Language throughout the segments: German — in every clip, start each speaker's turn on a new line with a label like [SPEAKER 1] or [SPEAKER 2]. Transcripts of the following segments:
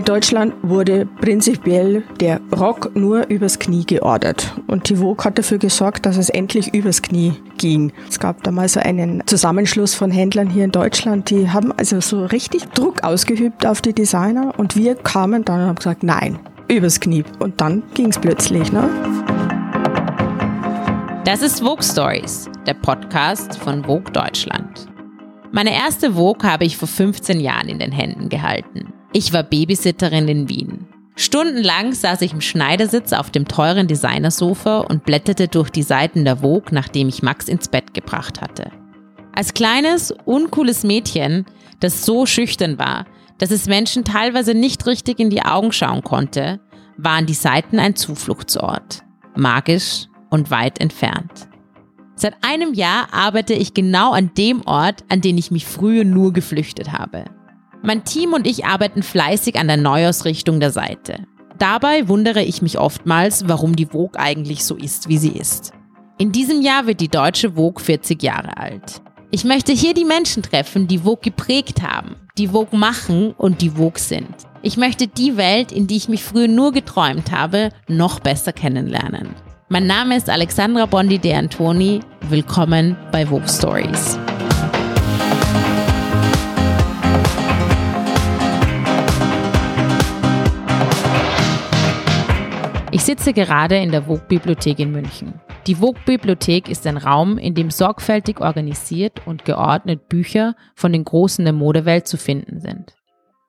[SPEAKER 1] In Deutschland wurde prinzipiell der Rock nur übers Knie geordert. Und die Vogue hat dafür gesorgt, dass es endlich übers Knie ging. Es gab damals so einen Zusammenschluss von Händlern hier in Deutschland, die haben also so richtig Druck ausgeübt auf die Designer. Und wir kamen dann und haben gesagt, nein, übers Knie. Und dann ging es plötzlich. Ne?
[SPEAKER 2] Das ist Vogue Stories, der Podcast von Vogue Deutschland. Meine erste Vogue habe ich vor 15 Jahren in den Händen gehalten. Ich war Babysitterin in Wien. Stundenlang saß ich im Schneidersitz auf dem teuren Designersofa und blätterte durch die Seiten der Vogue, nachdem ich Max ins Bett gebracht hatte. Als kleines, uncooles Mädchen, das so schüchtern war, dass es Menschen teilweise nicht richtig in die Augen schauen konnte, waren die Seiten ein Zufluchtsort. Magisch und weit entfernt. Seit einem Jahr arbeite ich genau an dem Ort, an den ich mich früher nur geflüchtet habe. Mein Team und ich arbeiten fleißig an der Neuausrichtung der Seite. Dabei wundere ich mich oftmals, warum die Vogue eigentlich so ist, wie sie ist. In diesem Jahr wird die deutsche Vogue 40 Jahre alt. Ich möchte hier die Menschen treffen, die Vogue geprägt haben, die Vogue machen und die Vogue sind. Ich möchte die Welt, in die ich mich früher nur geträumt habe, noch besser kennenlernen. Mein Name ist Alexandra Bondi de Antoni. Willkommen bei Vogue Stories. Ich sitze gerade in der Vogue-Bibliothek in München. Die Vogue-Bibliothek ist ein Raum, in dem sorgfältig organisiert und geordnet Bücher von den Großen der Modewelt zu finden sind.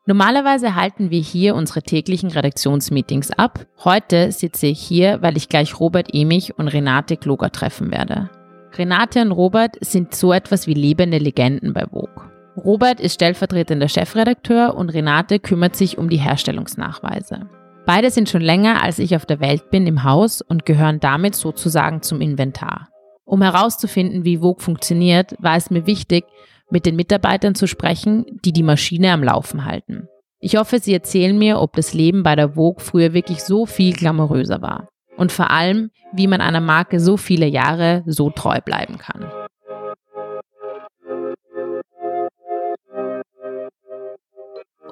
[SPEAKER 2] Normalerweise halten wir hier unsere täglichen Redaktionsmeetings ab. Heute sitze ich hier, weil ich gleich Robert Emich und Renate Kloger treffen werde. Renate und Robert sind so etwas wie lebende Legenden bei Vogue. Robert ist stellvertretender Chefredakteur und Renate kümmert sich um die Herstellungsnachweise. Beide sind schon länger, als ich auf der Welt bin, im Haus und gehören damit sozusagen zum Inventar. Um herauszufinden, wie Vogue funktioniert, war es mir wichtig, mit den Mitarbeitern zu sprechen, die die Maschine am Laufen halten. Ich hoffe, sie erzählen mir, ob das Leben bei der Vogue früher wirklich so viel glamouröser war. Und vor allem, wie man einer Marke so viele Jahre so treu bleiben kann.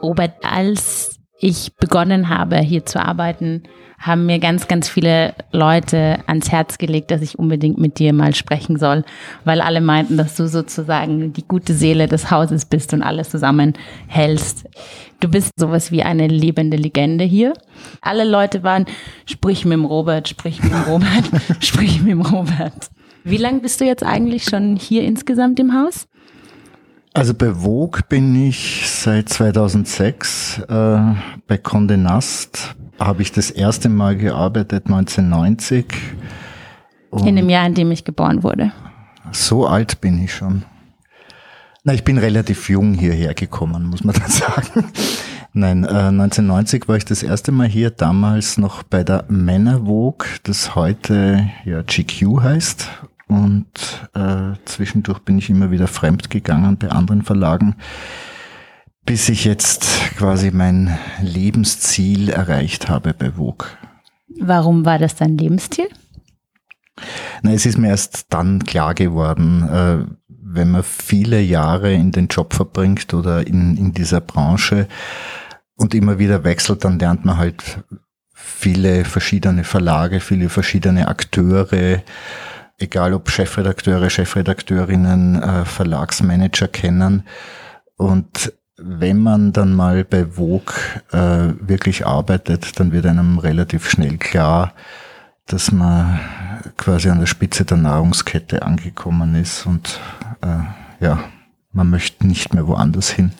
[SPEAKER 2] Robert, als ich begonnen habe, hier zu arbeiten, haben mir ganz, ganz viele Leute ans Herz gelegt, dass ich unbedingt mit dir mal sprechen soll, weil alle meinten, dass du sozusagen die gute Seele des Hauses bist und alles zusammenhältst. Du bist sowas wie eine lebende Legende hier. Alle Leute waren, sprich mit dem Robert, sprich mit dem Robert, sprich mit dem Robert. Wie lange bist du jetzt eigentlich schon hier insgesamt im Haus?
[SPEAKER 3] Also bei Vogue bin ich seit 2006. Äh, bei Condé Nast habe ich das erste Mal gearbeitet 1990.
[SPEAKER 2] in dem Jahr, in dem ich geboren wurde.
[SPEAKER 3] So alt bin ich schon. Na, ich bin relativ jung hierher gekommen, muss man dann sagen. Nein, äh, 1990 war ich das erste Mal hier, damals noch bei der Männer Vogue, das heute ja GQ heißt und äh, zwischendurch bin ich immer wieder fremd gegangen bei anderen Verlagen, bis ich jetzt quasi mein Lebensziel erreicht habe bei Vogue.
[SPEAKER 2] Warum war das dein Lebensziel?
[SPEAKER 3] Na, es ist mir erst dann klar geworden, äh, wenn man viele Jahre in den Job verbringt oder in, in dieser Branche und immer wieder wechselt, dann lernt man halt viele verschiedene Verlage, viele verschiedene Akteure, egal ob Chefredakteure, Chefredakteurinnen, äh, Verlagsmanager kennen. Und wenn man dann mal bei Vogue äh, wirklich arbeitet, dann wird einem relativ schnell klar, dass man quasi an der Spitze der Nahrungskette angekommen ist und äh, ja, man möchte nicht mehr woanders hin.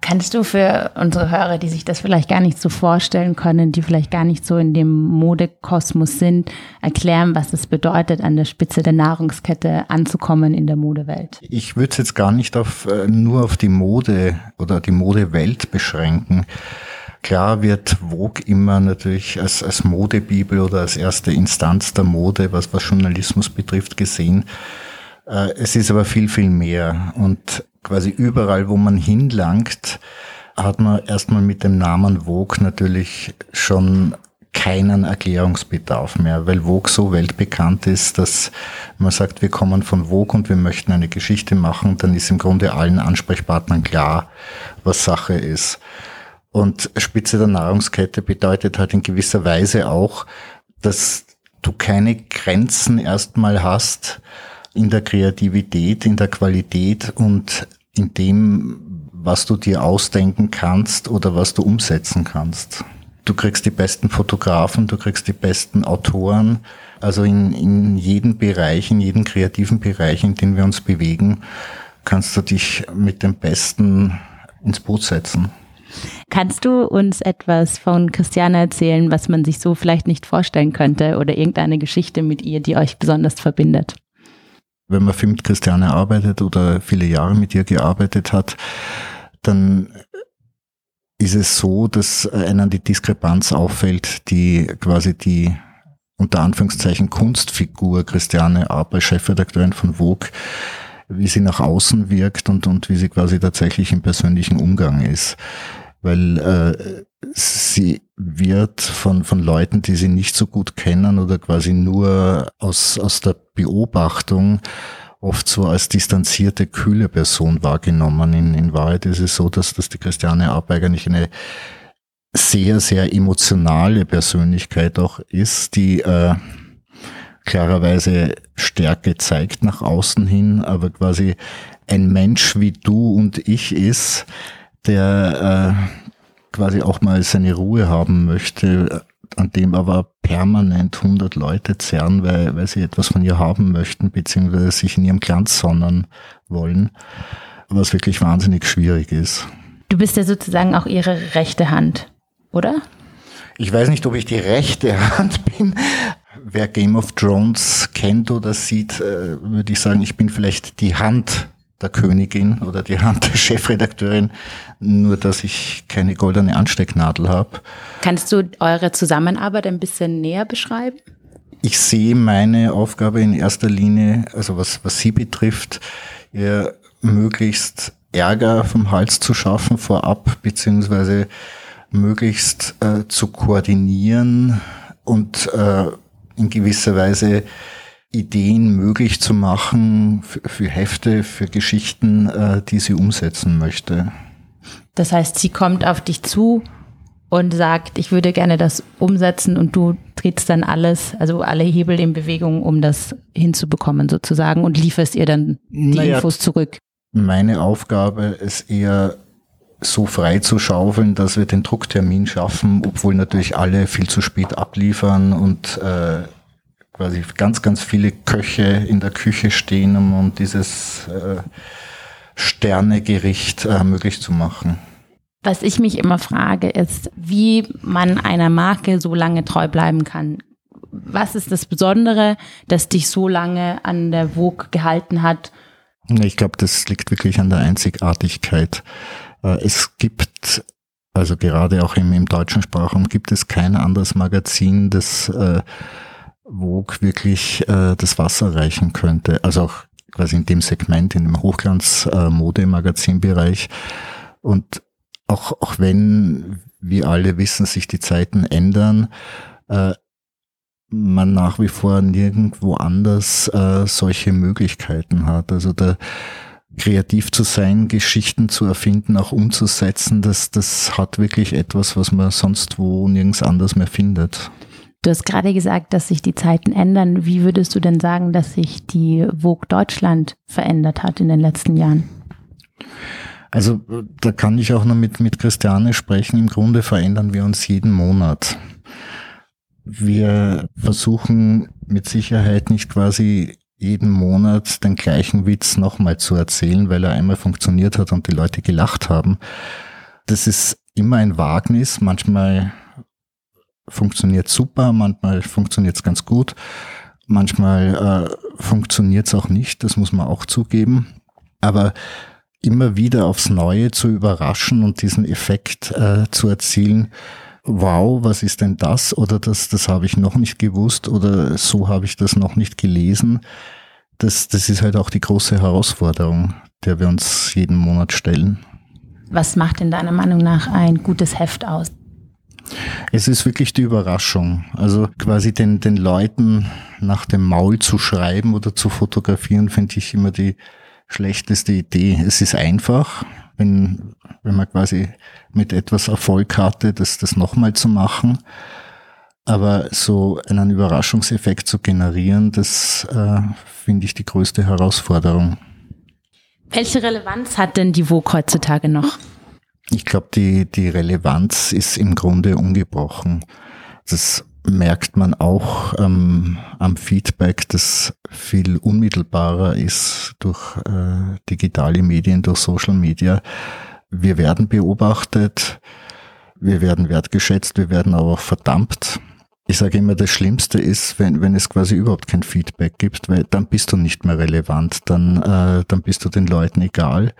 [SPEAKER 2] Kannst du für unsere Hörer, die sich das vielleicht gar nicht so vorstellen können, die vielleicht gar nicht so in dem Modekosmos sind, erklären, was es bedeutet, an der Spitze der Nahrungskette anzukommen in der Modewelt?
[SPEAKER 3] Ich würde es jetzt gar nicht auf, äh, nur auf die Mode oder die Modewelt beschränken. Klar wird Vogue immer natürlich als, als Modebibel oder als erste Instanz der Mode, was, was Journalismus betrifft, gesehen. Äh, es ist aber viel, viel mehr. Und quasi überall, wo man hinlangt, hat man erstmal mit dem Namen Vogue natürlich schon keinen Erklärungsbedarf mehr, weil Vogue so weltbekannt ist, dass man sagt, wir kommen von Vogue und wir möchten eine Geschichte machen, dann ist im Grunde allen Ansprechpartnern klar, was Sache ist. Und Spitze der Nahrungskette bedeutet halt in gewisser Weise auch, dass du keine Grenzen erstmal hast in der Kreativität, in der Qualität und in dem, was du dir ausdenken kannst oder was du umsetzen kannst. Du kriegst die besten Fotografen, du kriegst die besten Autoren. Also in, in jedem Bereich, in jedem kreativen Bereich, in dem wir uns bewegen, kannst du dich mit dem Besten ins Boot setzen.
[SPEAKER 2] Kannst du uns etwas von Christiane erzählen, was man sich so vielleicht nicht vorstellen könnte oder irgendeine Geschichte mit ihr, die euch besonders verbindet?
[SPEAKER 3] Wenn man viel mit Christiane arbeitet oder viele Jahre mit ihr gearbeitet hat, dann ist es so, dass einem die Diskrepanz auffällt, die quasi die unter Anführungszeichen Kunstfigur Christiane Aper, Chefredakteurin von Vogue, wie sie nach außen wirkt und, und wie sie quasi tatsächlich im persönlichen Umgang ist. Weil äh, sie wird von, von Leuten, die sie nicht so gut kennen oder quasi nur aus, aus der Beobachtung oft so als distanzierte, kühle Person wahrgenommen. In, in Wahrheit ist es so, dass, dass die Christiane Ab eigentlich eine sehr, sehr emotionale Persönlichkeit auch ist, die äh, klarerweise Stärke zeigt nach außen hin, aber quasi ein Mensch wie du und ich ist, der äh, quasi auch mal seine Ruhe haben möchte, an dem aber permanent 100 Leute zerren, weil, weil sie etwas von ihr haben möchten, beziehungsweise sich in ihrem Glanz sonnen wollen, was wirklich wahnsinnig schwierig ist.
[SPEAKER 2] Du bist ja sozusagen auch ihre rechte Hand, oder?
[SPEAKER 3] Ich weiß nicht, ob ich die rechte Hand bin, wer Game of Thrones kennt oder sieht, äh, würde ich sagen, ich bin vielleicht die Hand der Königin oder die Hand der Chefredakteurin, nur dass ich keine goldene Anstecknadel habe.
[SPEAKER 2] Kannst du eure Zusammenarbeit ein bisschen näher beschreiben?
[SPEAKER 3] Ich sehe meine Aufgabe in erster Linie, also was, was sie betrifft, ihr möglichst Ärger vom Hals zu schaffen vorab, beziehungsweise möglichst äh, zu koordinieren und äh, in gewisser Weise Ideen möglich zu machen für, für Hefte, für Geschichten, äh, die sie umsetzen möchte.
[SPEAKER 2] Das heißt, sie kommt auf dich zu und sagt, ich würde gerne das umsetzen und du trittst dann alles, also alle Hebel in Bewegung, um das hinzubekommen sozusagen und lieferst ihr dann die naja, Infos zurück.
[SPEAKER 3] Meine Aufgabe ist eher so frei zu schaufeln, dass wir den Drucktermin schaffen, obwohl natürlich alle viel zu spät abliefern und äh, quasi ganz, ganz viele Köche in der Küche stehen, um, dieses äh, Sternegericht äh, möglich zu machen.
[SPEAKER 2] Was ich mich immer frage, ist, wie man einer Marke so lange treu bleiben kann. Was ist das Besondere, das dich so lange an der Vogue gehalten hat?
[SPEAKER 3] Ich glaube, das liegt wirklich an der Einzigartigkeit. Äh, es gibt, also gerade auch im, im deutschen Sprachraum, gibt es kein anderes Magazin, das äh, Vogue wirklich äh, das Wasser reichen könnte. Also auch quasi in dem Segment, in dem Hochglanz-Mode-Magazin-Bereich. Und auch, auch wenn, wir alle wissen, sich die Zeiten ändern, äh, man nach wie vor nirgendwo anders äh, solche Möglichkeiten hat. Also da kreativ zu sein, Geschichten zu erfinden, auch umzusetzen, das, das hat wirklich etwas, was man sonst wo nirgends anders mehr findet.
[SPEAKER 2] Du hast gerade gesagt, dass sich die Zeiten ändern. Wie würdest du denn sagen, dass sich die Vogue Deutschland verändert hat in den letzten Jahren?
[SPEAKER 3] Also da kann ich auch noch mit, mit Christiane sprechen. Im Grunde verändern wir uns jeden Monat. Wir versuchen mit Sicherheit nicht quasi jeden Monat den gleichen Witz nochmal zu erzählen, weil er einmal funktioniert hat und die Leute gelacht haben. Das ist immer ein Wagnis. Manchmal funktioniert super, manchmal funktioniert es ganz gut, manchmal äh, funktioniert es auch nicht, das muss man auch zugeben. Aber immer wieder aufs Neue zu überraschen und diesen Effekt äh, zu erzielen, wow, was ist denn das? Oder das, das habe ich noch nicht gewusst oder so habe ich das noch nicht gelesen. Das, das ist halt auch die große Herausforderung, der wir uns jeden Monat stellen.
[SPEAKER 2] Was macht in deiner Meinung nach ein gutes Heft aus?
[SPEAKER 3] Es ist wirklich die Überraschung. Also quasi den, den Leuten nach dem Maul zu schreiben oder zu fotografieren, finde ich immer die schlechteste Idee. Es ist einfach. Wenn wenn man quasi mit etwas Erfolg hatte, das, das nochmal zu machen. Aber so einen Überraschungseffekt zu generieren, das äh, finde ich die größte Herausforderung.
[SPEAKER 2] Welche Relevanz hat denn die Vogue heutzutage noch?
[SPEAKER 3] Ich glaube, die, die Relevanz ist im Grunde ungebrochen. Das merkt man auch ähm, am Feedback, das viel unmittelbarer ist durch äh, digitale Medien, durch Social Media. Wir werden beobachtet, wir werden wertgeschätzt, wir werden aber auch verdammt. Ich sage immer, das Schlimmste ist, wenn, wenn es quasi überhaupt kein Feedback gibt, weil dann bist du nicht mehr relevant, dann, äh, dann bist du den Leuten egal.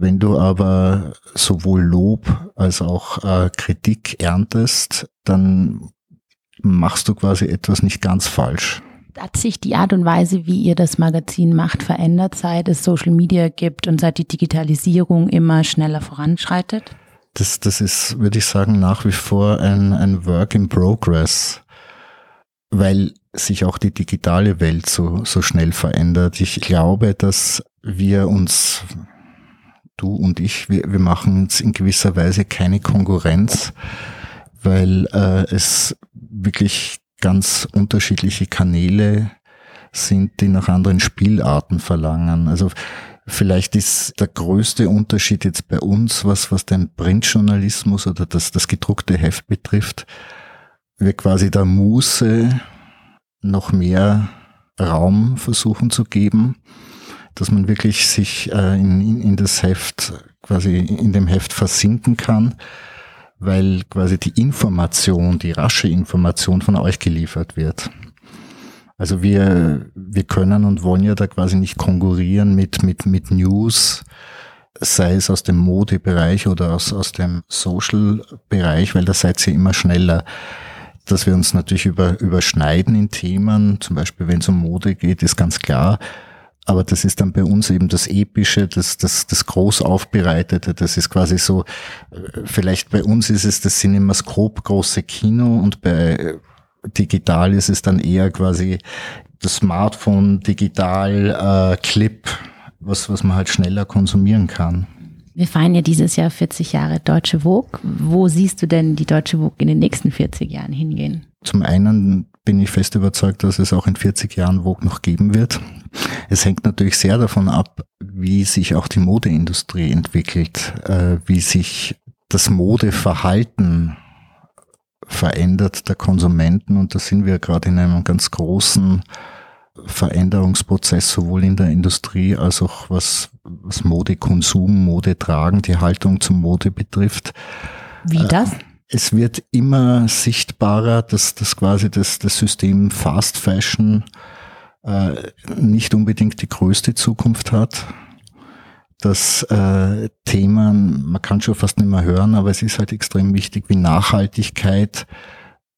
[SPEAKER 3] Wenn du aber sowohl Lob als auch äh, Kritik erntest, dann machst du quasi etwas nicht ganz falsch.
[SPEAKER 2] Hat sich die Art und Weise, wie ihr das Magazin macht, verändert, seit es Social Media gibt und seit die Digitalisierung immer schneller voranschreitet?
[SPEAKER 3] das, das ist, würde ich sagen, nach wie vor ein, ein Work in Progress, weil sich auch die digitale Welt so, so schnell verändert. Ich glaube, dass wir uns, du und ich, wir, wir machen uns in gewisser Weise keine Konkurrenz, weil äh, es wirklich ganz unterschiedliche Kanäle sind, die nach anderen Spielarten verlangen. Also Vielleicht ist der größte Unterschied jetzt bei uns, was, was den Printjournalismus oder das, das gedruckte Heft betrifft, wir quasi der Muße noch mehr Raum versuchen zu geben, dass man wirklich sich äh, in, in, in das Heft, quasi in dem Heft versinken kann, weil quasi die Information, die rasche Information von euch geliefert wird. Also wir, wir können und wollen ja da quasi nicht konkurrieren mit, mit, mit News, sei es aus dem Modebereich oder aus, aus dem Social-Bereich, weil da seid ihr immer schneller. Dass wir uns natürlich über, überschneiden in Themen, zum Beispiel wenn es um Mode geht, ist ganz klar. Aber das ist dann bei uns eben das Epische, das, das, das groß aufbereitete. Das ist quasi so, äh, vielleicht bei uns ist es das Cinemascope große Kino und bei digital ist es dann eher quasi das Smartphone digital äh, Clip, was, was man halt schneller konsumieren kann.
[SPEAKER 2] Wir feiern ja dieses Jahr 40 Jahre Deutsche Vogue. Wo siehst du denn die Deutsche Vogue in den nächsten 40 Jahren hingehen?
[SPEAKER 3] Zum einen bin ich fest überzeugt, dass es auch in 40 Jahren Vogue noch geben wird. Es hängt natürlich sehr davon ab, wie sich auch die Modeindustrie entwickelt, äh, wie sich das Modeverhalten verändert der Konsumenten und da sind wir gerade in einem ganz großen Veränderungsprozess, sowohl in der Industrie als auch was, was Modekonsum, Modetragen, die Haltung zum Mode betrifft.
[SPEAKER 2] Wie äh, das?
[SPEAKER 3] Es wird immer sichtbarer, dass das quasi das, das System Fast Fashion äh, nicht unbedingt die größte Zukunft hat dass äh, Themen, man kann schon fast nicht mehr hören, aber es ist halt extrem wichtig, wie Nachhaltigkeit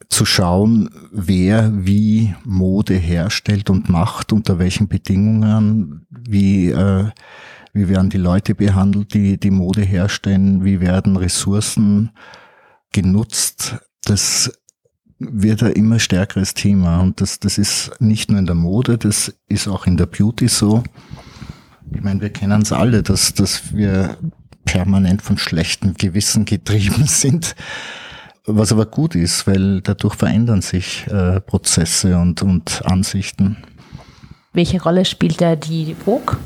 [SPEAKER 3] zu schauen, wer wie Mode herstellt und macht, unter welchen Bedingungen, wie, äh, wie werden die Leute behandelt, die die Mode herstellen, wie werden Ressourcen genutzt. Das wird ein immer stärkeres Thema und das, das ist nicht nur in der Mode, das ist auch in der Beauty so. Ich meine, wir kennen es alle, dass, dass wir permanent von schlechtem Gewissen getrieben sind. Was aber gut ist, weil dadurch verändern sich äh, Prozesse und, und Ansichten.
[SPEAKER 2] Welche Rolle spielt da die Vogue?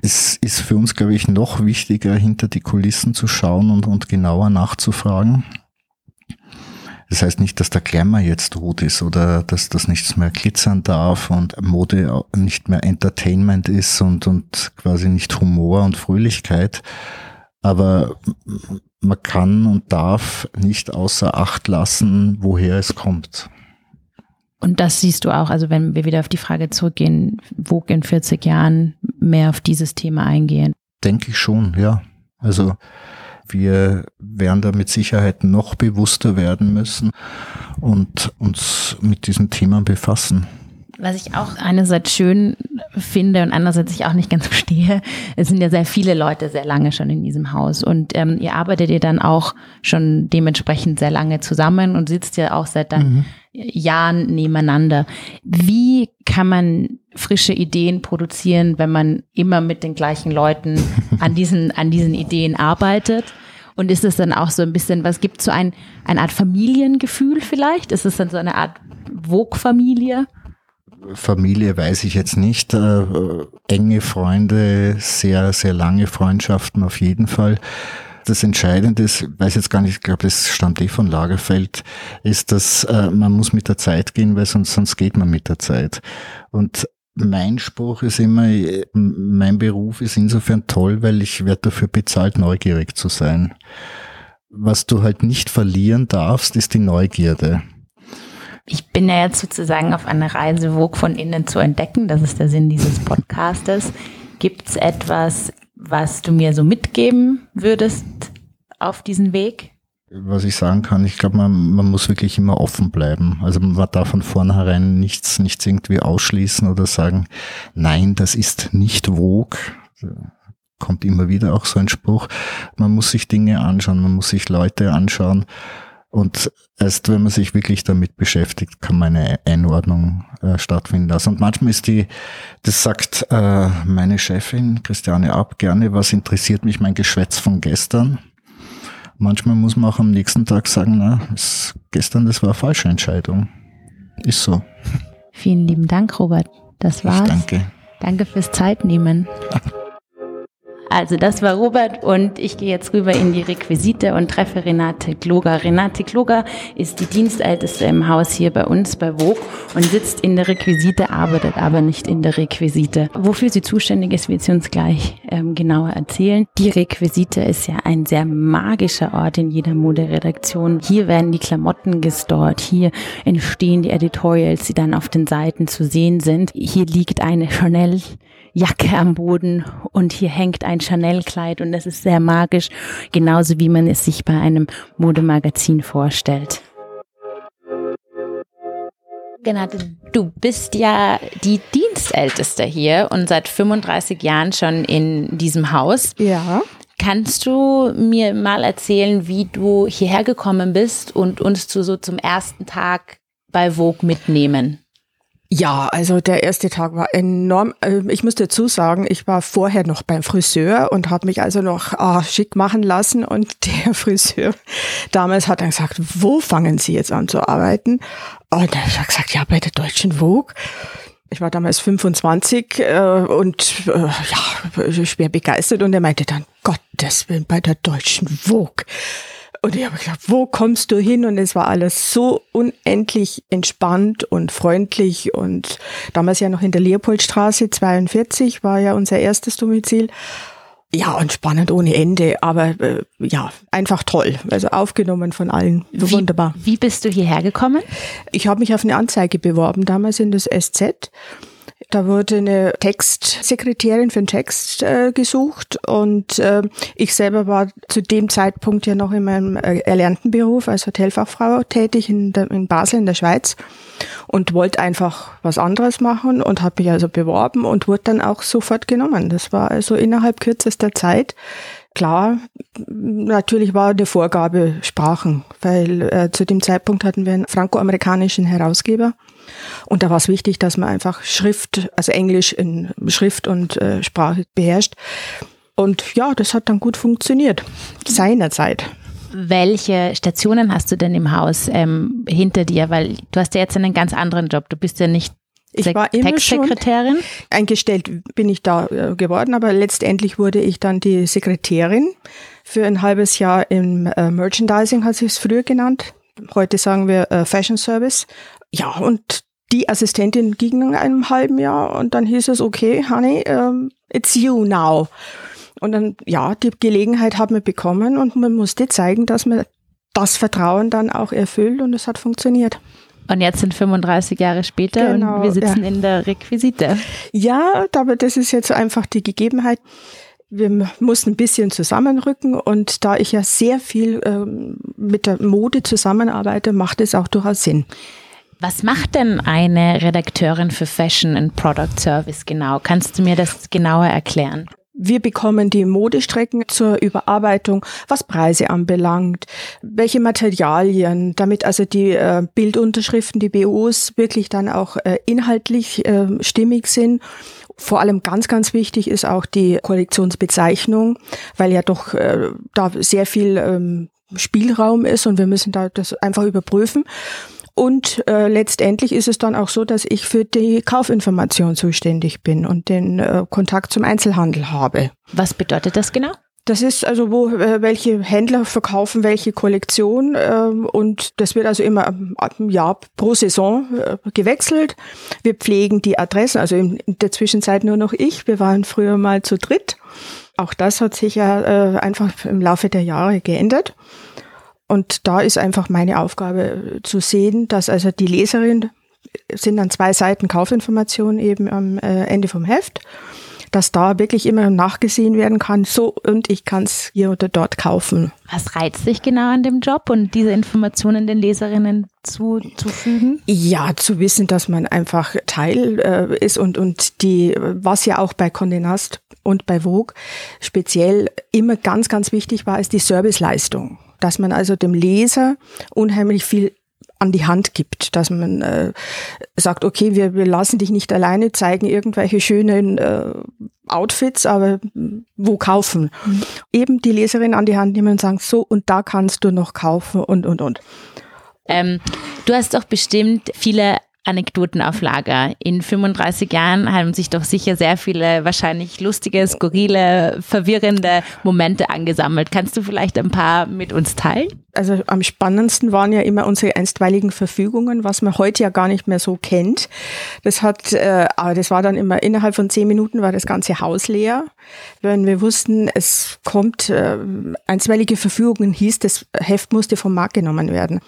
[SPEAKER 3] Es ist für uns, glaube ich, noch wichtiger, hinter die Kulissen zu schauen und, und genauer nachzufragen. Das heißt nicht, dass der Glamour jetzt tot ist oder dass das nichts mehr glitzern darf und Mode nicht mehr Entertainment ist und, und quasi nicht Humor und Fröhlichkeit. Aber man kann und darf nicht außer Acht lassen, woher es kommt.
[SPEAKER 2] Und das siehst du auch, also wenn wir wieder auf die Frage zurückgehen, wo in 40 Jahren mehr auf dieses Thema eingehen?
[SPEAKER 3] Denke ich schon, ja. Also wir werden da mit Sicherheit noch bewusster werden müssen und uns mit diesen Themen befassen.
[SPEAKER 2] Was ich auch einerseits schön finde und andererseits ich auch nicht ganz verstehe, es sind ja sehr viele Leute sehr lange schon in diesem Haus und ähm, ihr arbeitet ihr dann auch schon dementsprechend sehr lange zusammen und sitzt ja auch seit dann mhm. Jahren nebeneinander. Wie kann man frische Ideen produzieren, wenn man immer mit den gleichen Leuten an diesen, an diesen Ideen arbeitet? Und ist es dann auch so ein bisschen, was gibt so ein, eine Art Familiengefühl vielleicht? Ist es dann so eine Art Vogue-Familie?
[SPEAKER 3] Familie weiß ich jetzt nicht. Äh, enge Freunde, sehr, sehr lange Freundschaften auf jeden Fall. Das Entscheidende ist, weiß jetzt gar nicht, ich glaube, das stammt eh von Lagerfeld, ist, dass äh, man muss mit der Zeit gehen, weil sonst, sonst geht man mit der Zeit. Und mein Spruch ist immer, mein Beruf ist insofern toll, weil ich werde dafür bezahlt, neugierig zu sein. Was du halt nicht verlieren darfst, ist die Neugierde.
[SPEAKER 2] Ich bin ja jetzt sozusagen auf einer Reise, Vogue von innen zu entdecken. Das ist der Sinn dieses Podcastes. Gibt es etwas, was du mir so mitgeben würdest auf diesen Weg?
[SPEAKER 3] Was ich sagen kann, ich glaube, man, man muss wirklich immer offen bleiben. Also man darf von vornherein nichts, nichts irgendwie ausschließen oder sagen, nein, das ist nicht Vogue. Kommt immer wieder auch so ein Spruch. Man muss sich Dinge anschauen, man muss sich Leute anschauen und erst wenn man sich wirklich damit beschäftigt, kann man eine Einordnung äh, stattfinden lassen. Und manchmal ist die, das sagt äh, meine Chefin Christiane Ab gerne, was interessiert mich mein Geschwätz von gestern? Manchmal muss man auch am nächsten Tag sagen, na, es, gestern, das war eine falsche Entscheidung. Ist so.
[SPEAKER 2] Vielen lieben Dank, Robert. Das war's. Ich
[SPEAKER 3] danke.
[SPEAKER 2] Danke fürs Zeitnehmen. Also das war Robert und ich gehe jetzt rüber in die Requisite und treffe Renate Kloger. Renate Kloger ist die Dienstälteste im Haus hier bei uns bei Vogue und sitzt in der Requisite, arbeitet aber nicht in der Requisite. Wofür sie zuständig ist, wird sie uns gleich ähm, genauer erzählen. Die Requisite ist ja ein sehr magischer Ort in jeder Moderedaktion. Hier werden die Klamotten gestort, hier entstehen die Editorials, die dann auf den Seiten zu sehen sind. Hier liegt eine Chanel Jacke am Boden und hier hängt ein Chanel-Kleid und es ist sehr magisch, genauso wie man es sich bei einem Modemagazin vorstellt. Renate, du bist ja die Dienstälteste hier und seit 35 Jahren schon in diesem Haus.
[SPEAKER 1] Ja.
[SPEAKER 2] Kannst du mir mal erzählen, wie du hierher gekommen bist und uns zu so zum ersten Tag bei Vogue mitnehmen?
[SPEAKER 1] Ja, also der erste Tag war enorm. Äh, ich muss dazu sagen, ich war vorher noch beim Friseur und habe mich also noch ah, schick machen lassen. Und der Friseur damals hat dann gesagt, wo fangen Sie jetzt an zu arbeiten? Und er hat gesagt, ja, bei der Deutschen Vogue. Ich war damals 25 äh, und äh, ja, schwer begeistert. Und er meinte dann, Gottes Willen, bei der Deutschen Vogue. Und ich habe gedacht, wo kommst du hin? Und es war alles so unendlich entspannt und freundlich. Und damals ja noch in der Leopoldstraße 42 war ja unser erstes Domizil. Ja, und spannend ohne Ende, aber äh, ja, einfach toll. Also aufgenommen von allen.
[SPEAKER 2] Wie,
[SPEAKER 1] Wunderbar.
[SPEAKER 2] Wie bist du hierher gekommen?
[SPEAKER 1] Ich habe mich auf eine Anzeige beworben, damals in das SZ. Da wurde eine Textsekretärin für den Text äh, gesucht und äh, ich selber war zu dem Zeitpunkt ja noch in meinem äh, erlernten Beruf als Hotelfachfrau tätig in, der, in Basel in der Schweiz und wollte einfach was anderes machen und habe mich also beworben und wurde dann auch sofort genommen. Das war also innerhalb kürzester Zeit Klar, natürlich war die Vorgabe Sprachen, weil äh, zu dem Zeitpunkt hatten wir einen franco-amerikanischen Herausgeber und da war es wichtig, dass man einfach Schrift, also Englisch in Schrift und äh, Sprache beherrscht. Und ja, das hat dann gut funktioniert, seinerzeit.
[SPEAKER 2] Welche Stationen hast du denn im Haus ähm, hinter dir? Weil du hast ja jetzt einen ganz anderen Job. Du bist ja nicht
[SPEAKER 1] ich war immer
[SPEAKER 2] Textsekretärin?
[SPEAKER 1] Schon eingestellt bin ich da äh, geworden, aber letztendlich wurde ich dann die Sekretärin für ein halbes Jahr im äh, Merchandising, hat sich es früher genannt. Heute sagen wir äh, Fashion Service. Ja, und die Assistentin ging in einem halben Jahr und dann hieß es, okay, honey, um, it's you now. Und dann, ja, die Gelegenheit haben wir bekommen und man musste zeigen, dass man das Vertrauen dann auch erfüllt und es hat funktioniert.
[SPEAKER 2] Und jetzt sind 35 Jahre später genau, und wir sitzen ja. in der Requisite.
[SPEAKER 1] Ja, aber das ist jetzt einfach die Gegebenheit. Wir mussten ein bisschen zusammenrücken und da ich ja sehr viel ähm, mit der Mode zusammenarbeite, macht es auch durchaus Sinn.
[SPEAKER 2] Was macht denn eine Redakteurin für Fashion and Product Service genau? Kannst du mir das genauer erklären?
[SPEAKER 1] Wir bekommen die Modestrecken zur Überarbeitung, was Preise anbelangt, welche Materialien, damit also die äh, Bildunterschriften, die BOs wirklich dann auch äh, inhaltlich äh, stimmig sind. Vor allem ganz, ganz wichtig ist auch die Kollektionsbezeichnung, weil ja doch äh, da sehr viel ähm, Spielraum ist und wir müssen da das einfach überprüfen. Und äh, letztendlich ist es dann auch so, dass ich für die Kaufinformation zuständig bin und den äh, Kontakt zum Einzelhandel habe.
[SPEAKER 2] Was bedeutet das genau?
[SPEAKER 1] Das ist also, wo äh, welche Händler verkaufen welche Kollektion äh, und das wird also immer im Jahr pro Saison äh, gewechselt. Wir pflegen die Adressen, also in, in, der Zwischenzeit nur noch ich. Wir waren früher mal zu dritt. Auch das hat sich ja äh, einfach im Laufe der Jahre geändert. Und da ist einfach meine Aufgabe zu sehen, dass also die Leserin sind dann zwei Seiten Kaufinformation eben am äh, Ende vom Heft, dass da wirklich immer nachgesehen werden kann, so und ich kann es hier oder dort kaufen.
[SPEAKER 2] Was reizt dich genau an dem Job und diese Informationen den Leserinnen zuzufügen?
[SPEAKER 1] Ja, zu wissen, dass man einfach Teil äh, ist und, und die, was ja auch bei Condé Nast und bei Vogue speziell immer ganz, ganz wichtig war, ist die Serviceleistung dass man also dem Leser unheimlich viel an die Hand gibt, dass man äh, sagt, okay, wir, wir lassen dich nicht alleine zeigen irgendwelche schönen äh, Outfits, aber wo kaufen? Mhm. Eben die Leserin an die Hand nehmen und sagen, so und da kannst du noch kaufen und und und.
[SPEAKER 2] Ähm, du hast doch bestimmt viele Anekdoten auf Lager. In 35 Jahren haben sich doch sicher sehr viele wahrscheinlich lustige, skurrile, verwirrende Momente angesammelt. Kannst du vielleicht ein paar mit uns teilen?
[SPEAKER 1] Also am spannendsten waren ja immer unsere einstweiligen Verfügungen, was man heute ja gar nicht mehr so kennt. Das hat, äh, das war dann immer innerhalb von zehn Minuten war das ganze Haus leer. Wenn wir wussten, es kommt äh, einstweilige Verfügungen, hieß das Heft musste vom Markt genommen werden.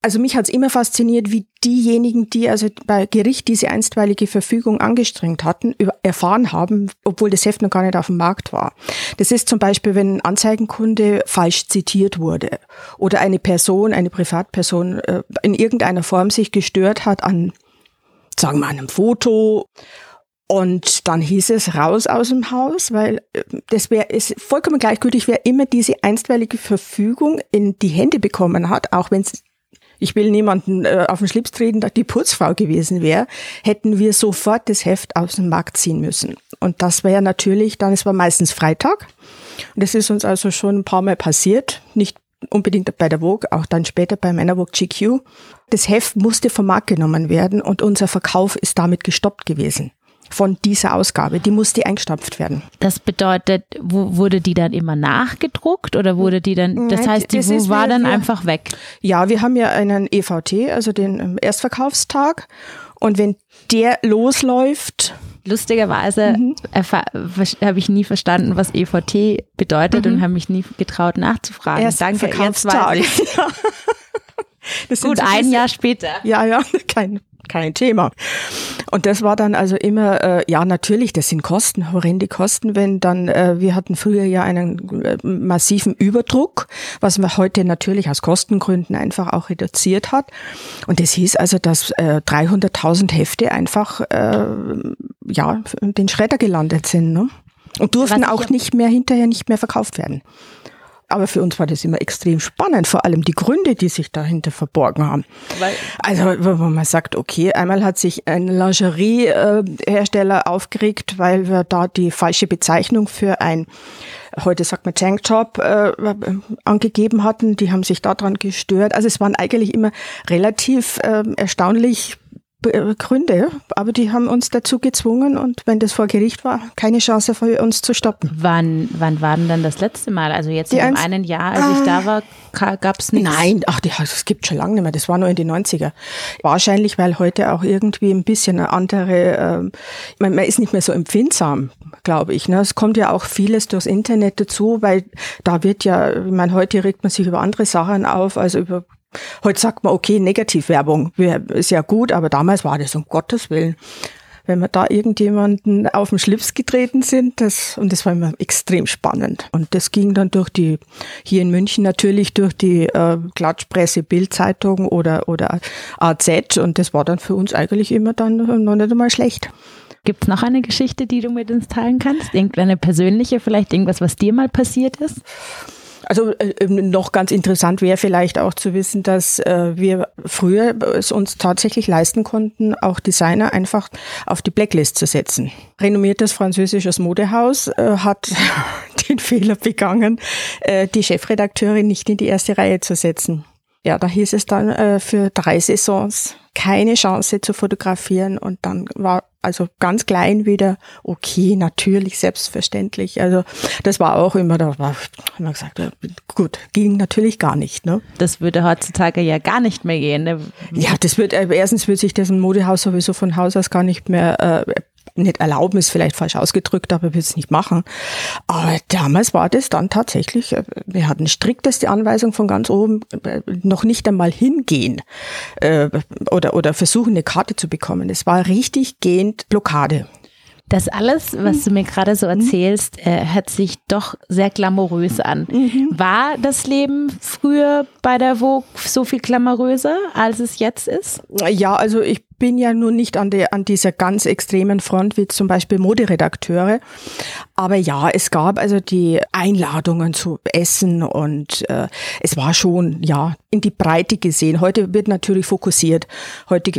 [SPEAKER 1] Also mich hat's immer fasziniert, wie diejenigen, die also bei Gericht diese einstweilige Verfügung angestrengt hatten, erfahren haben, obwohl das Heft noch gar nicht auf dem Markt war. Das ist zum Beispiel, wenn ein Anzeigenkunde falsch zitiert wurde oder eine Person, eine Privatperson äh, in irgendeiner Form sich gestört hat an, sagen wir, einem Foto und dann hieß es raus aus dem Haus, weil äh, das wäre ist vollkommen gleichgültig, wer immer diese einstweilige Verfügung in die Hände bekommen hat, auch wenn es ich will niemanden äh, auf den Schlips treten, die Putzfrau gewesen wäre, hätten wir sofort das Heft aus dem Markt ziehen müssen. Und das wäre natürlich dann, es war meistens Freitag. Und das ist uns also schon ein paar Mal passiert. Nicht unbedingt bei der Vogue, auch dann später bei meiner Vogue GQ. Das Heft musste vom Markt genommen werden und unser Verkauf ist damit gestoppt gewesen von dieser Ausgabe. Die musste eingestampft werden.
[SPEAKER 2] Das bedeutet, wo, wurde die dann immer nachgedruckt oder wurde die dann, das heißt, die das war dann einfach weg?
[SPEAKER 1] Ja, wir haben ja einen EVT, also den ähm, Erstverkaufstag. Und wenn der losläuft,
[SPEAKER 2] Lustigerweise mhm. habe ich nie verstanden, was EVT bedeutet mhm. und habe mich nie getraut nachzufragen.
[SPEAKER 1] Danke, jetzt weiß ich.
[SPEAKER 2] Gut, ein Jahr später.
[SPEAKER 1] Ja, ja, kein, kein Thema. Und das war dann also immer, äh, ja natürlich, das sind Kosten, horrende Kosten, wenn dann, äh, wir hatten früher ja einen äh, massiven Überdruck, was man heute natürlich aus Kostengründen einfach auch reduziert hat. Und das hieß also, dass äh, 300.000 Hefte einfach, äh, ja, in den Schredder gelandet sind. Ne? Und durften auch nicht mehr hinterher nicht mehr verkauft werden. Aber für uns war das immer extrem spannend, vor allem die Gründe, die sich dahinter verborgen haben. Weil also, wo man sagt, okay, einmal hat sich ein Lingerie-Hersteller aufgeregt, weil wir da die falsche Bezeichnung für ein, heute sagt man Tanktop, äh, angegeben hatten. Die haben sich daran gestört. Also es waren eigentlich immer relativ äh, erstaunlich äh, Gründe, aber die haben uns dazu gezwungen und wenn das vor Gericht war, keine Chance für uns zu stoppen.
[SPEAKER 2] Wann, wann war denn dann das letzte Mal? Also jetzt die in einem Jahr, als ah, ich da war, gab es nichts?
[SPEAKER 1] Nein, ach, das gibt schon lange nicht mehr. Das war nur in den 90er. Wahrscheinlich, weil heute auch irgendwie ein bisschen eine andere, äh, man, man ist nicht mehr so empfindsam, glaube ich. Ne? Es kommt ja auch vieles durchs Internet dazu, weil da wird ja, ich meine, heute regt man sich über andere Sachen auf, also über Heute sagt man, okay, Negativwerbung ist ja gut, aber damals war das um Gottes Willen. wenn wir da irgendjemanden auf den Schlips getreten sind. Das, und das war immer extrem spannend. Und das ging dann durch die, hier in München natürlich durch die äh, Klatschpresse, Bildzeitung oder, oder AZ. Und das war dann für uns eigentlich immer dann noch nicht einmal schlecht.
[SPEAKER 2] Gibt es noch eine Geschichte, die du mit uns teilen kannst? Irgendeine persönliche, vielleicht irgendwas, was dir mal passiert ist?
[SPEAKER 1] Also äh, ähm, noch ganz interessant wäre vielleicht auch zu wissen, dass äh, wir früher es uns tatsächlich leisten konnten, auch Designer einfach auf die Blacklist zu setzen. Renommiertes französisches Modehaus äh, hat den Fehler begangen, äh, die Chefredakteurin nicht in die erste Reihe zu setzen. Ja, da hieß es dann äh, für drei Saisons keine Chance zu fotografieren und dann war also ganz klein wieder, okay, natürlich, selbstverständlich. Also das war auch immer, da war immer gesagt, gut, ging natürlich gar nicht. Ne?
[SPEAKER 2] Das würde heutzutage ja gar nicht mehr gehen. Ne?
[SPEAKER 1] Ja, das wird, äh, erstens wird sich das ein Modehaus sowieso von Haus aus gar nicht mehr äh, nicht erlauben, ist vielleicht falsch ausgedrückt, aber will es nicht machen. Aber damals war das dann tatsächlich, äh, wir hatten strikteste Anweisung von ganz oben, äh, noch nicht einmal hingehen äh, oder, oder versuchen, eine Karte zu bekommen. Es war richtig gehend Blockade.
[SPEAKER 2] Das alles, was du mir gerade so erzählst, äh, hört sich doch sehr glamourös an. Mhm. War das Leben früher bei der Vogue so viel glamouröser, als es jetzt ist?
[SPEAKER 1] Ja, also ich bin ja nun nicht an, der, an dieser ganz extremen Front wie zum Beispiel Moderedakteure. Aber ja, es gab also die Einladungen zu Essen und äh, es war schon, ja, in die Breite gesehen. Heute wird natürlich fokussiert. Heute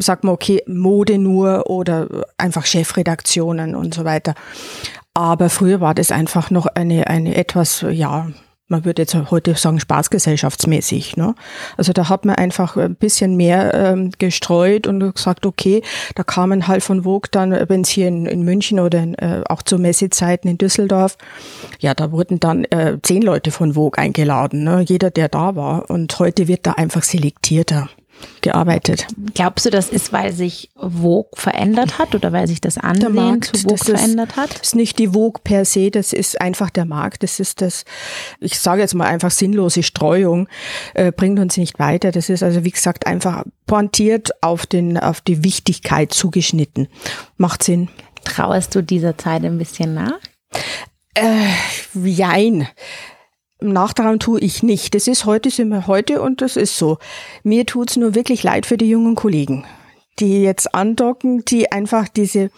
[SPEAKER 1] sagt man, okay, Mode nur oder einfach Chefredaktionen und so weiter. Aber früher war das einfach noch eine, eine etwas, ja, man würde jetzt heute sagen, spaßgesellschaftsmäßig. Ne? Also da hat man einfach ein bisschen mehr ähm, gestreut und gesagt, okay, da kamen halt von Vogue dann, wenn es hier in, in, München oder in, äh, auch zu Messezeiten in Düsseldorf, ja, da wurden dann äh, zehn Leute von Vogue eingeladen, ne? jeder, der da war. Und heute wird da einfach selektierter gearbeitet.
[SPEAKER 2] Glaubst du, das ist, weil sich Vogue verändert hat oder weil sich das Ansehen Markt, zu Vogue verändert hat?
[SPEAKER 1] Das ist nicht die Vogue per se, das ist einfach der Markt. Das ist das, ich sage jetzt mal einfach sinnlose Streuung, äh, bringt uns nicht weiter. Das ist also, wie gesagt, einfach pointiert auf, den, auf die Wichtigkeit zugeschnitten. Macht Sinn.
[SPEAKER 2] Trauerst du dieser Zeit ein bisschen nach?
[SPEAKER 1] Äh, jein. Nachtrauen tue ich nicht. Das ist heute, sind wir heute und das ist so. Mir tut's nur wirklich leid für die jungen Kollegen, die jetzt andocken, die einfach diese,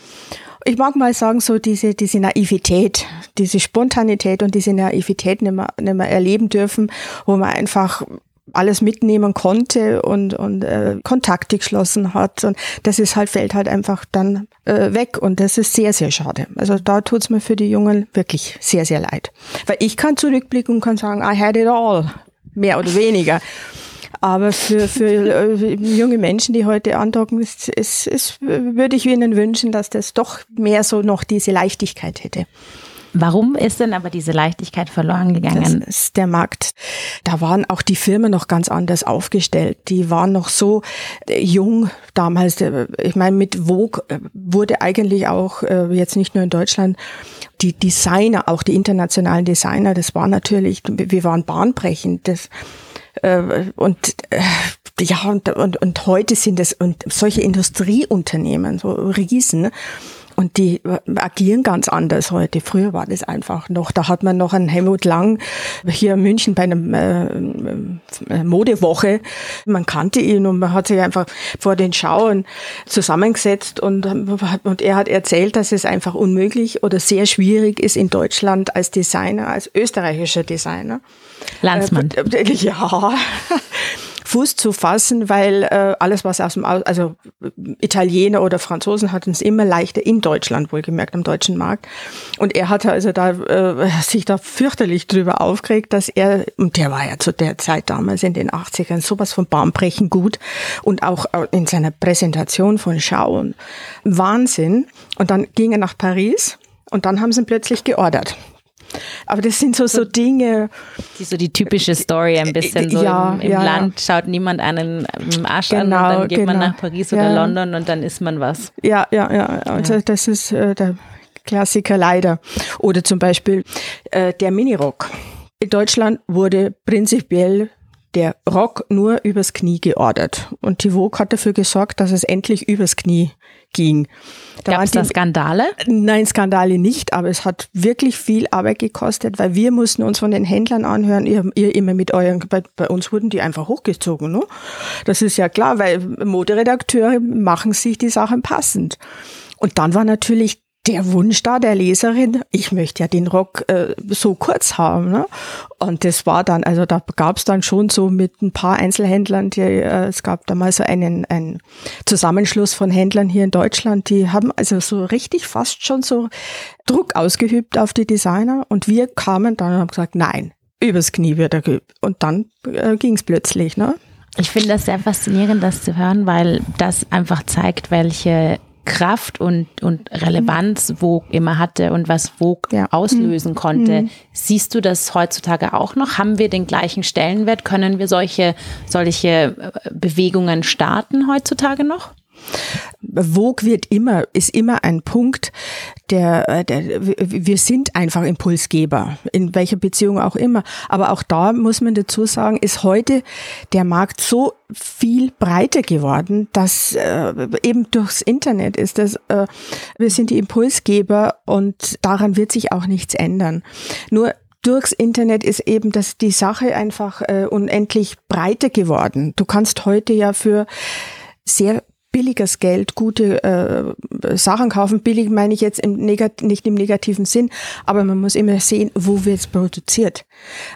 [SPEAKER 1] ich mag mal sagen, so diese, diese Naivität, diese Spontanität und diese Naivität nicht mehr, nicht mehr erleben dürfen, wo man einfach alles mitnehmen konnte und, und äh, Kontakte geschlossen hat. Und das ist halt, fällt halt einfach dann äh, weg. Und das ist sehr, sehr schade. Also da tut's mir für die Jungen wirklich sehr, sehr leid. Weil ich kann zurückblicken und kann sagen, I had it all. Mehr oder weniger. Aber für, für äh, junge Menschen, die heute andocken, ist, ist, ist, würde ich ihnen wünschen, dass das doch mehr so noch diese Leichtigkeit hätte.
[SPEAKER 2] Warum ist denn aber diese Leichtigkeit verloren gegangen?
[SPEAKER 1] Das ist der Markt. Da waren auch die Firmen noch ganz anders aufgestellt. Die waren noch so äh, jung damals. Äh, ich meine, mit Vogue äh, wurde eigentlich auch jetzt nicht nur in Deutschland die Designer, auch die internationalen Designer, das war natürlich, wir waren bahnbrechend. Das, und ja, und, und, und heute sind es und solche Industrieunternehmen, so Riesen, und die äh, agieren ganz anders heute. Früher war das einfach noch, da hat man noch einen Helmut Lang hier in München bei einer äh, äh, Modewoche. Man kannte ihn und man hat sich einfach vor den Schauen zusammengesetzt und, und er hat erzählt, dass es einfach unmöglich oder sehr schwierig ist in Deutschland als Designer, als österreichischer Designer.
[SPEAKER 2] Landsmann.
[SPEAKER 1] Äh, ja. Fuß zu fassen, weil äh, alles, was aus dem, Aus also Italiener oder Franzosen hatten es immer leichter in Deutschland, wohlgemerkt am deutschen Markt. Und er hatte also da äh, sich da fürchterlich drüber aufgeregt, dass er, und der war ja zu der Zeit damals in den 80ern sowas von Bahnbrechen gut und auch äh, in seiner Präsentation von Schauen. Wahnsinn. Und dann ging er nach Paris und dann haben sie ihn plötzlich geordert. Aber das sind so, so Dinge.
[SPEAKER 2] Die so die typische Story ein bisschen so ja, im, im ja, Land schaut niemand einen im Arsch genau, an und genau, dann geht genau. man nach Paris oder ja. London und dann isst man was.
[SPEAKER 1] Ja, ja, ja. Also das ist äh, der Klassiker leider. Oder zum Beispiel äh, der Minirock. In Deutschland wurde prinzipiell der Rock nur übers Knie geordert. Und die Vogue hat dafür gesorgt, dass es endlich übers Knie ging.
[SPEAKER 2] Da Gab es da Skandale?
[SPEAKER 1] Nein, Skandale nicht, aber es hat wirklich viel Arbeit gekostet, weil wir mussten uns von den Händlern anhören, ihr, ihr immer mit euren, bei, bei, uns wurden die einfach hochgezogen. Ne? Das ist ja klar, weil Moderedakteure machen sich die Sachen passend. Und dann war natürlich der Wunsch da der Leserin, ich möchte ja den Rock äh, so kurz haben. Ne? Und das war dann, also da gab es dann schon so mit ein paar Einzelhändlern, die, äh, es gab da mal so einen, einen Zusammenschluss von Händlern hier in Deutschland, die haben also so richtig fast schon so Druck ausgeübt auf die Designer. Und wir kamen dann und haben gesagt, nein, übers Knie wird er geübt. Und dann äh, ging es plötzlich. Ne?
[SPEAKER 2] Ich finde das sehr faszinierend, das zu hören, weil das einfach zeigt, welche Kraft und, und Relevanz mhm. Vogue immer hatte und was Vogue ja. auslösen mhm. konnte. Mhm. Siehst du das heutzutage auch noch? Haben wir den gleichen Stellenwert? Können wir solche, solche äh, Bewegungen starten heutzutage noch?
[SPEAKER 1] Vogue wird immer, ist immer ein Punkt, der, äh, der, wir sind einfach Impulsgeber, in welcher Beziehung auch immer. Aber auch da muss man dazu sagen, ist heute der Markt so viel breiter geworden, dass äh, eben durchs Internet ist das, äh, wir sind die Impulsgeber und daran wird sich auch nichts ändern. Nur durchs Internet ist eben das, die Sache einfach äh, unendlich breiter geworden. Du kannst heute ja für sehr billiges Geld gute äh, Sachen kaufen. Billig meine ich jetzt im nicht im negativen Sinn, aber man muss immer sehen, wo wird es produziert.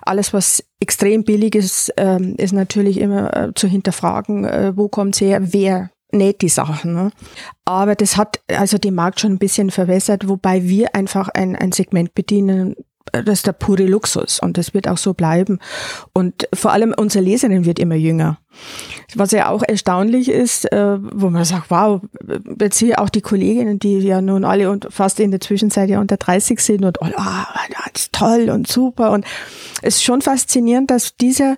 [SPEAKER 1] Alles, was extrem billig ist, äh, ist natürlich immer äh, zu hinterfragen, äh, wo kommt es her, wer näht die Sachen. Ne? Aber das hat also den Markt schon ein bisschen verwässert, wobei wir einfach ein, ein Segment bedienen, das ist der pure Luxus und das wird auch so bleiben. Und vor allem unsere Leserin wird immer jünger. Was ja auch erstaunlich ist, äh, wo man sagt, wow, jetzt hier auch die Kolleginnen, die ja nun alle und fast in der Zwischenzeit ja unter 30 sind und oh, das ist toll und super. Und es ist schon faszinierend, dass diese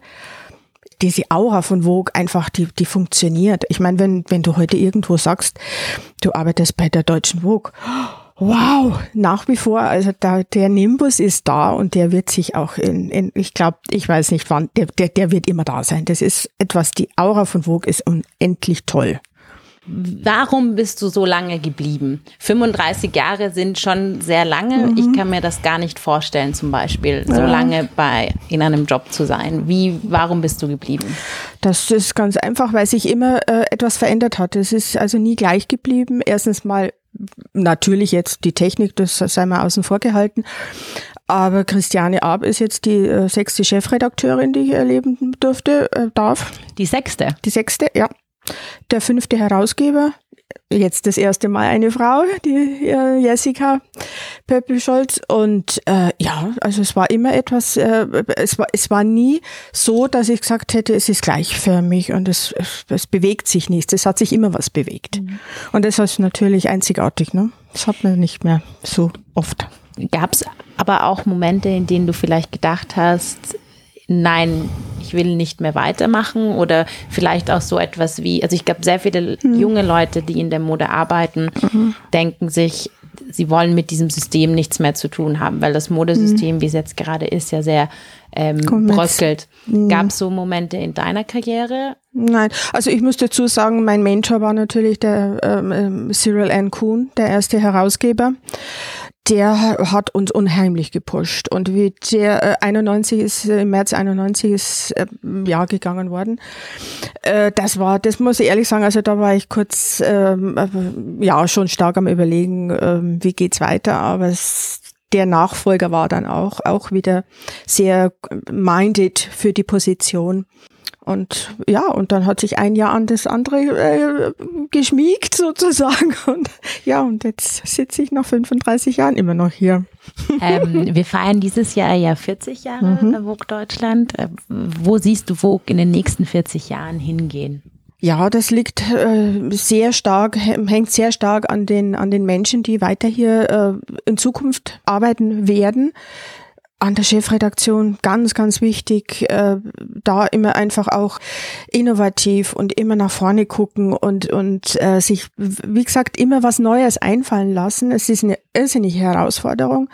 [SPEAKER 1] diese Aura von Vogue einfach, die, die funktioniert. Ich meine, wenn, wenn du heute irgendwo sagst, du arbeitest bei der deutschen Vogue, wow, nach wie vor, also da, der Nimbus ist da und der wird sich auch in, in ich glaube, ich weiß nicht wann, der, der, der wird immer da sein. Das ist etwas, die Aura von Vogue ist unendlich toll.
[SPEAKER 2] Warum bist du so lange geblieben? 35 Jahre sind schon sehr lange. Mhm. Ich kann mir das gar nicht vorstellen, zum Beispiel, so ja. lange bei, in einem Job zu sein. Wie, warum bist du geblieben?
[SPEAKER 1] Das ist ganz einfach, weil sich immer äh, etwas verändert hat. Es ist also nie gleich geblieben. Erstens mal natürlich jetzt die Technik, das sei mal außen vor gehalten. Aber Christiane Ab ist jetzt die äh, sechste Chefredakteurin, die ich erleben durfte, äh, darf.
[SPEAKER 2] Die sechste?
[SPEAKER 1] Die sechste, ja. Der fünfte Herausgeber, jetzt das erste Mal eine Frau, die äh, Jessica Pöppelscholz. Und äh, ja, also es war immer etwas, äh, es, war, es war nie so, dass ich gesagt hätte, es ist gleichförmig und es, es, es bewegt sich nichts. Es hat sich immer was bewegt. Mhm. Und das ist natürlich einzigartig. Ne? Das hat man nicht mehr so oft.
[SPEAKER 2] Gab es aber auch Momente, in denen du vielleicht gedacht hast, nein, ich will nicht mehr weitermachen oder vielleicht auch so etwas wie, also ich glaube, sehr viele mhm. junge Leute, die in der Mode arbeiten, mhm. denken sich, sie wollen mit diesem System nichts mehr zu tun haben, weil das Modesystem, mhm. wie es jetzt gerade ist, ja sehr ähm, bröckelt. Mhm. Gab es so Momente in deiner Karriere?
[SPEAKER 1] Nein, also ich muss dazu sagen, mein Mentor war natürlich der ähm, ähm Cyril N. Kuhn, der erste Herausgeber der hat uns unheimlich gepusht. Und wie der äh, 91 ist, äh, im März 91 ist äh, Jahr gegangen worden. Äh, das war, das muss ich ehrlich sagen, also da war ich kurz, ähm, äh, ja, schon stark am überlegen, äh, wie geht's weiter, aber es, der Nachfolger war dann auch, auch wieder sehr minded für die Position. Und ja, und dann hat sich ein Jahr an das andere äh, geschmiegt sozusagen. Und ja, und jetzt sitze ich nach 35 Jahren immer noch hier.
[SPEAKER 2] Ähm, wir feiern dieses Jahr ja 40 Jahre mhm. Vogue Deutschland. Äh, wo siehst du Vogue in den nächsten 40 Jahren hingehen?
[SPEAKER 1] Ja, das liegt äh, sehr stark, hängt sehr stark an den, an den Menschen, die weiter hier äh, in Zukunft arbeiten werden an der Chefredaktion ganz, ganz wichtig, äh, da immer einfach auch innovativ und immer nach vorne gucken und, und äh, sich, wie gesagt, immer was Neues einfallen lassen. Es ist eine irrsinnige Herausforderung.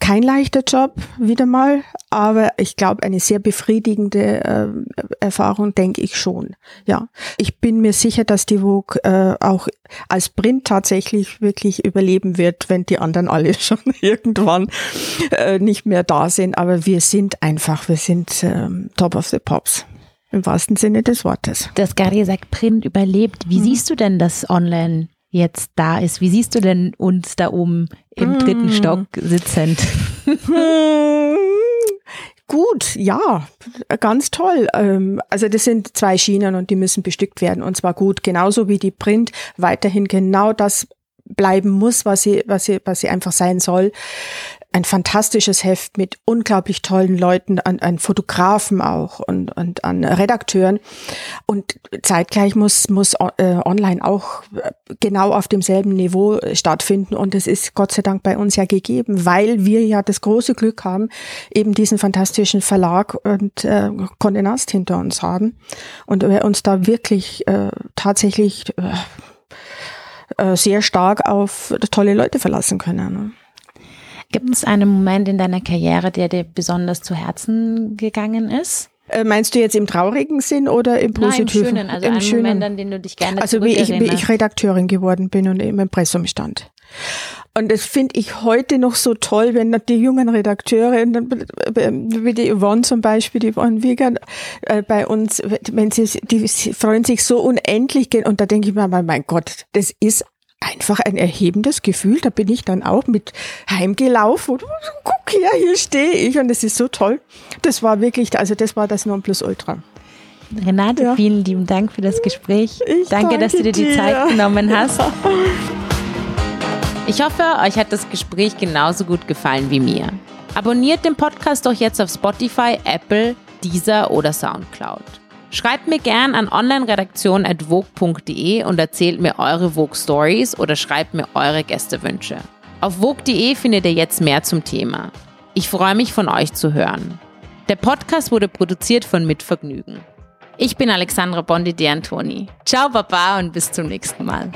[SPEAKER 1] Kein leichter Job, wieder mal, aber ich glaube, eine sehr befriedigende äh, Erfahrung, denke ich schon. Ja, ich bin mir sicher, dass die Vogue äh, auch als Print tatsächlich wirklich überleben wird, wenn die anderen alle schon irgendwann äh, nicht mehr da sind. Aber wir sind einfach, wir sind ähm, Top of the Pops. Im wahrsten Sinne des Wortes.
[SPEAKER 2] Das gerade gesagt, Print überlebt. Wie mhm. siehst du denn das online jetzt da ist. Wie siehst du denn uns da oben im dritten mm. Stock sitzend?
[SPEAKER 1] Gut, ja, ganz toll. Ähm, also das sind zwei Schienen und die müssen bestückt werden und zwar gut, genauso wie die Print weiterhin genau das bleiben muss, was sie, was sie, was sie einfach sein soll ein fantastisches Heft mit unglaublich tollen Leuten, an, an Fotografen auch und, und an Redakteuren. Und zeitgleich muss, muss äh, online auch genau auf demselben Niveau stattfinden. Und es ist Gott sei Dank bei uns ja gegeben, weil wir ja das große Glück haben, eben diesen fantastischen Verlag und äh, Condé hinter uns haben. Und wir uns da wirklich äh, tatsächlich äh, äh sehr stark auf tolle Leute verlassen können. Ne?
[SPEAKER 2] Gibt es einen Moment in deiner Karriere, der dir besonders zu Herzen gegangen ist?
[SPEAKER 1] Äh, meinst du jetzt im traurigen Sinn oder im positiven?
[SPEAKER 2] Nein, im schönen, also Im einen schönen. Moment, an den du dich gerne
[SPEAKER 1] Also wie ich, wie ich Redakteurin geworden bin und im Impressum stand. Und das finde ich heute noch so toll, wenn die jungen Redakteure, wie die Yvonne zum Beispiel, die Yvonne Wiegand, äh, bei uns, wenn sie, die freuen sich so unendlich, und da denke ich mir, mein Gott, das ist einfach ein erhebendes Gefühl. Da bin ich dann auch mit heimgelaufen und guck her, hier stehe ich und es ist so toll. Das war wirklich, also das war das Nonplusultra.
[SPEAKER 2] Renate, ja. vielen lieben Dank für das Gespräch. Ich danke, danke dass du dir die Zeit genommen hast. Ich hoffe, euch hat das Gespräch genauso gut gefallen wie mir. Abonniert den Podcast doch jetzt auf Spotify, Apple, Deezer oder Soundcloud. Schreibt mir gern an onlineredaktion.vogue.de und erzählt mir eure Vogue Stories oder schreibt mir eure Gästewünsche. Auf vogue.de findet ihr jetzt mehr zum Thema. Ich freue mich von euch zu hören. Der Podcast wurde produziert von Mitvergnügen. Ich bin Alexandra Bondi de Antoni. Ciao Baba und bis zum nächsten Mal.